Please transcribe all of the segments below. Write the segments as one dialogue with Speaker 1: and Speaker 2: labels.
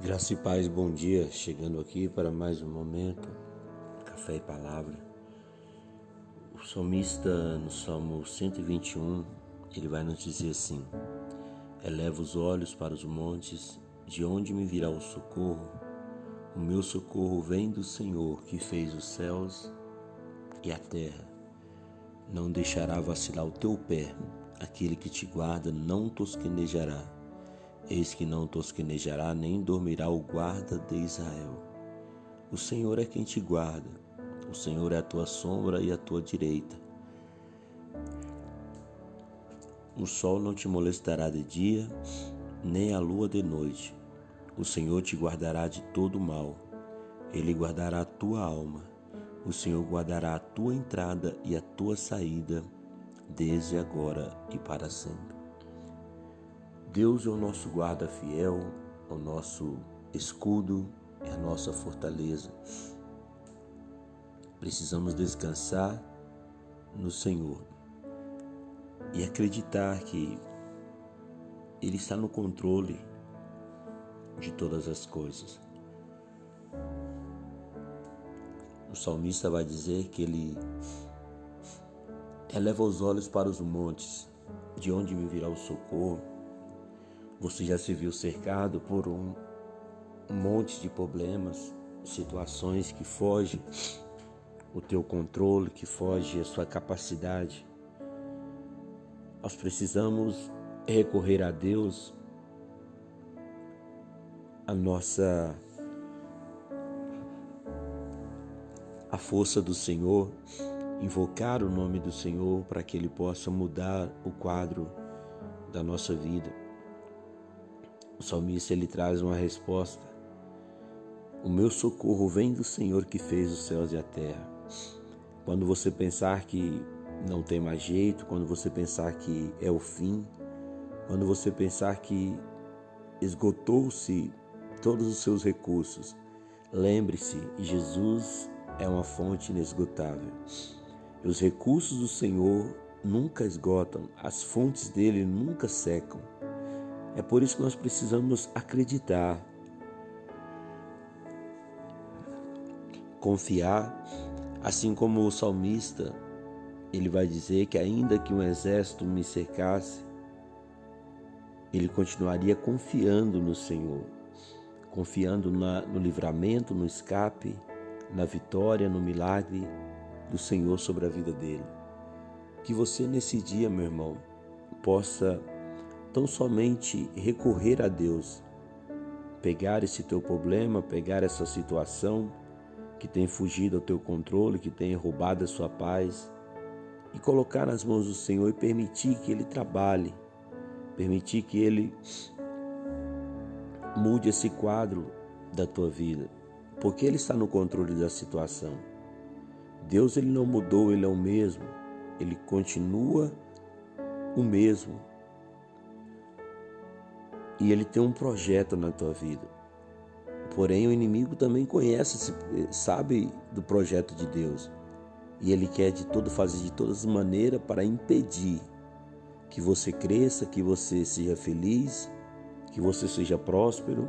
Speaker 1: Graça e paz, bom dia. Chegando aqui para mais um momento, café e palavra. O salmista, no Salmo 121, ele vai nos dizer assim: Eleva os olhos para os montes, de onde me virá o socorro? O meu socorro vem do Senhor, que fez os céus e a terra. Não deixará vacilar o teu pé, aquele que te guarda não tosquenejará. Eis que não tosquenejará nem dormirá o guarda de Israel. O Senhor é quem te guarda, o Senhor é a tua sombra e a tua direita. O sol não te molestará de dia, nem a lua de noite. O Senhor te guardará de todo mal. Ele guardará a tua alma. O Senhor guardará a tua entrada e a tua saída, desde agora e para sempre. Deus é o nosso guarda fiel, o nosso escudo, é a nossa fortaleza. Precisamos descansar no Senhor e acreditar que Ele está no controle de todas as coisas. O salmista vai dizer que ele eleva os olhos para os montes, de onde me virá o socorro. Você já se viu cercado por um monte de problemas, situações que fogem o teu controle, que foge a sua capacidade. Nós precisamos recorrer a Deus, a nossa a força do Senhor, invocar o nome do Senhor para que ele possa mudar o quadro da nossa vida. O salmista ele traz uma resposta. O meu socorro vem do Senhor que fez os céus e a terra. Quando você pensar que não tem mais jeito, quando você pensar que é o fim, quando você pensar que esgotou-se todos os seus recursos, lembre-se, Jesus é uma fonte inesgotável. Os recursos do Senhor nunca esgotam, as fontes dele nunca secam. É por isso que nós precisamos acreditar, confiar, assim como o salmista, ele vai dizer que ainda que um exército me cercasse, ele continuaria confiando no Senhor, confiando na, no livramento, no escape, na vitória, no milagre do Senhor sobre a vida dele. Que você nesse dia, meu irmão, possa Tão somente recorrer a Deus, pegar esse teu problema, pegar essa situação que tem fugido ao teu controle, que tem roubado a sua paz, e colocar nas mãos do Senhor e permitir que Ele trabalhe, permitir que Ele mude esse quadro da tua vida, porque Ele está no controle da situação. Deus ele não mudou, Ele é o mesmo, Ele continua o mesmo, e ele tem um projeto na tua vida. Porém, o inimigo também conhece, sabe do projeto de Deus. E ele quer de todo fazer de todas as maneiras para impedir que você cresça, que você seja feliz, que você seja próspero,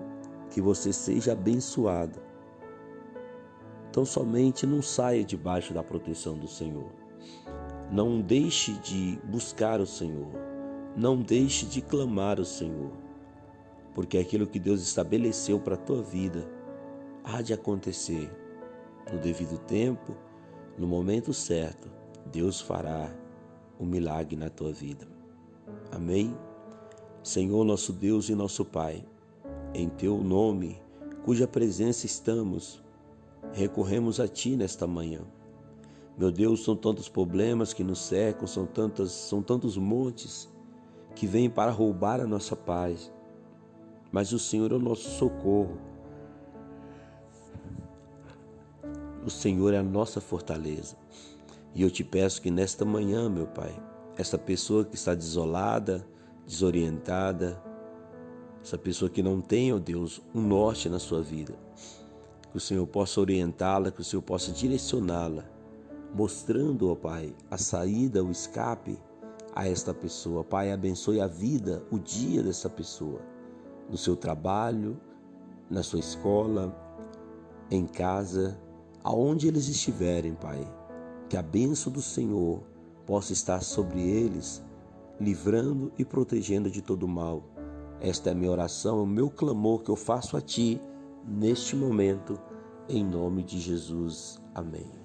Speaker 1: que você seja abençoado. Então somente não saia debaixo da proteção do Senhor. Não deixe de buscar o Senhor. Não deixe de clamar o Senhor porque aquilo que Deus estabeleceu para a tua vida há de acontecer no devido tempo, no momento certo. Deus fará o um milagre na tua vida. Amém? Senhor, nosso Deus e nosso Pai, em teu nome, cuja presença estamos, recorremos a ti nesta manhã. Meu Deus, são tantos problemas que nos cercam, são tantas, são tantos montes que vêm para roubar a nossa paz mas o Senhor é o nosso socorro. O Senhor é a nossa fortaleza. E eu te peço que nesta manhã, meu Pai, essa pessoa que está desolada, desorientada, essa pessoa que não tem, ó oh Deus, um norte na sua vida, que o Senhor possa orientá-la, que o Senhor possa direcioná-la, mostrando, ó oh Pai, a saída, o escape a esta pessoa. Pai, abençoe a vida, o dia dessa pessoa no seu trabalho, na sua escola, em casa, aonde eles estiverem, Pai. Que a bênção do Senhor possa estar sobre eles, livrando e protegendo de todo mal. Esta é a minha oração, o meu clamor que eu faço a Ti neste momento, em nome de Jesus. Amém.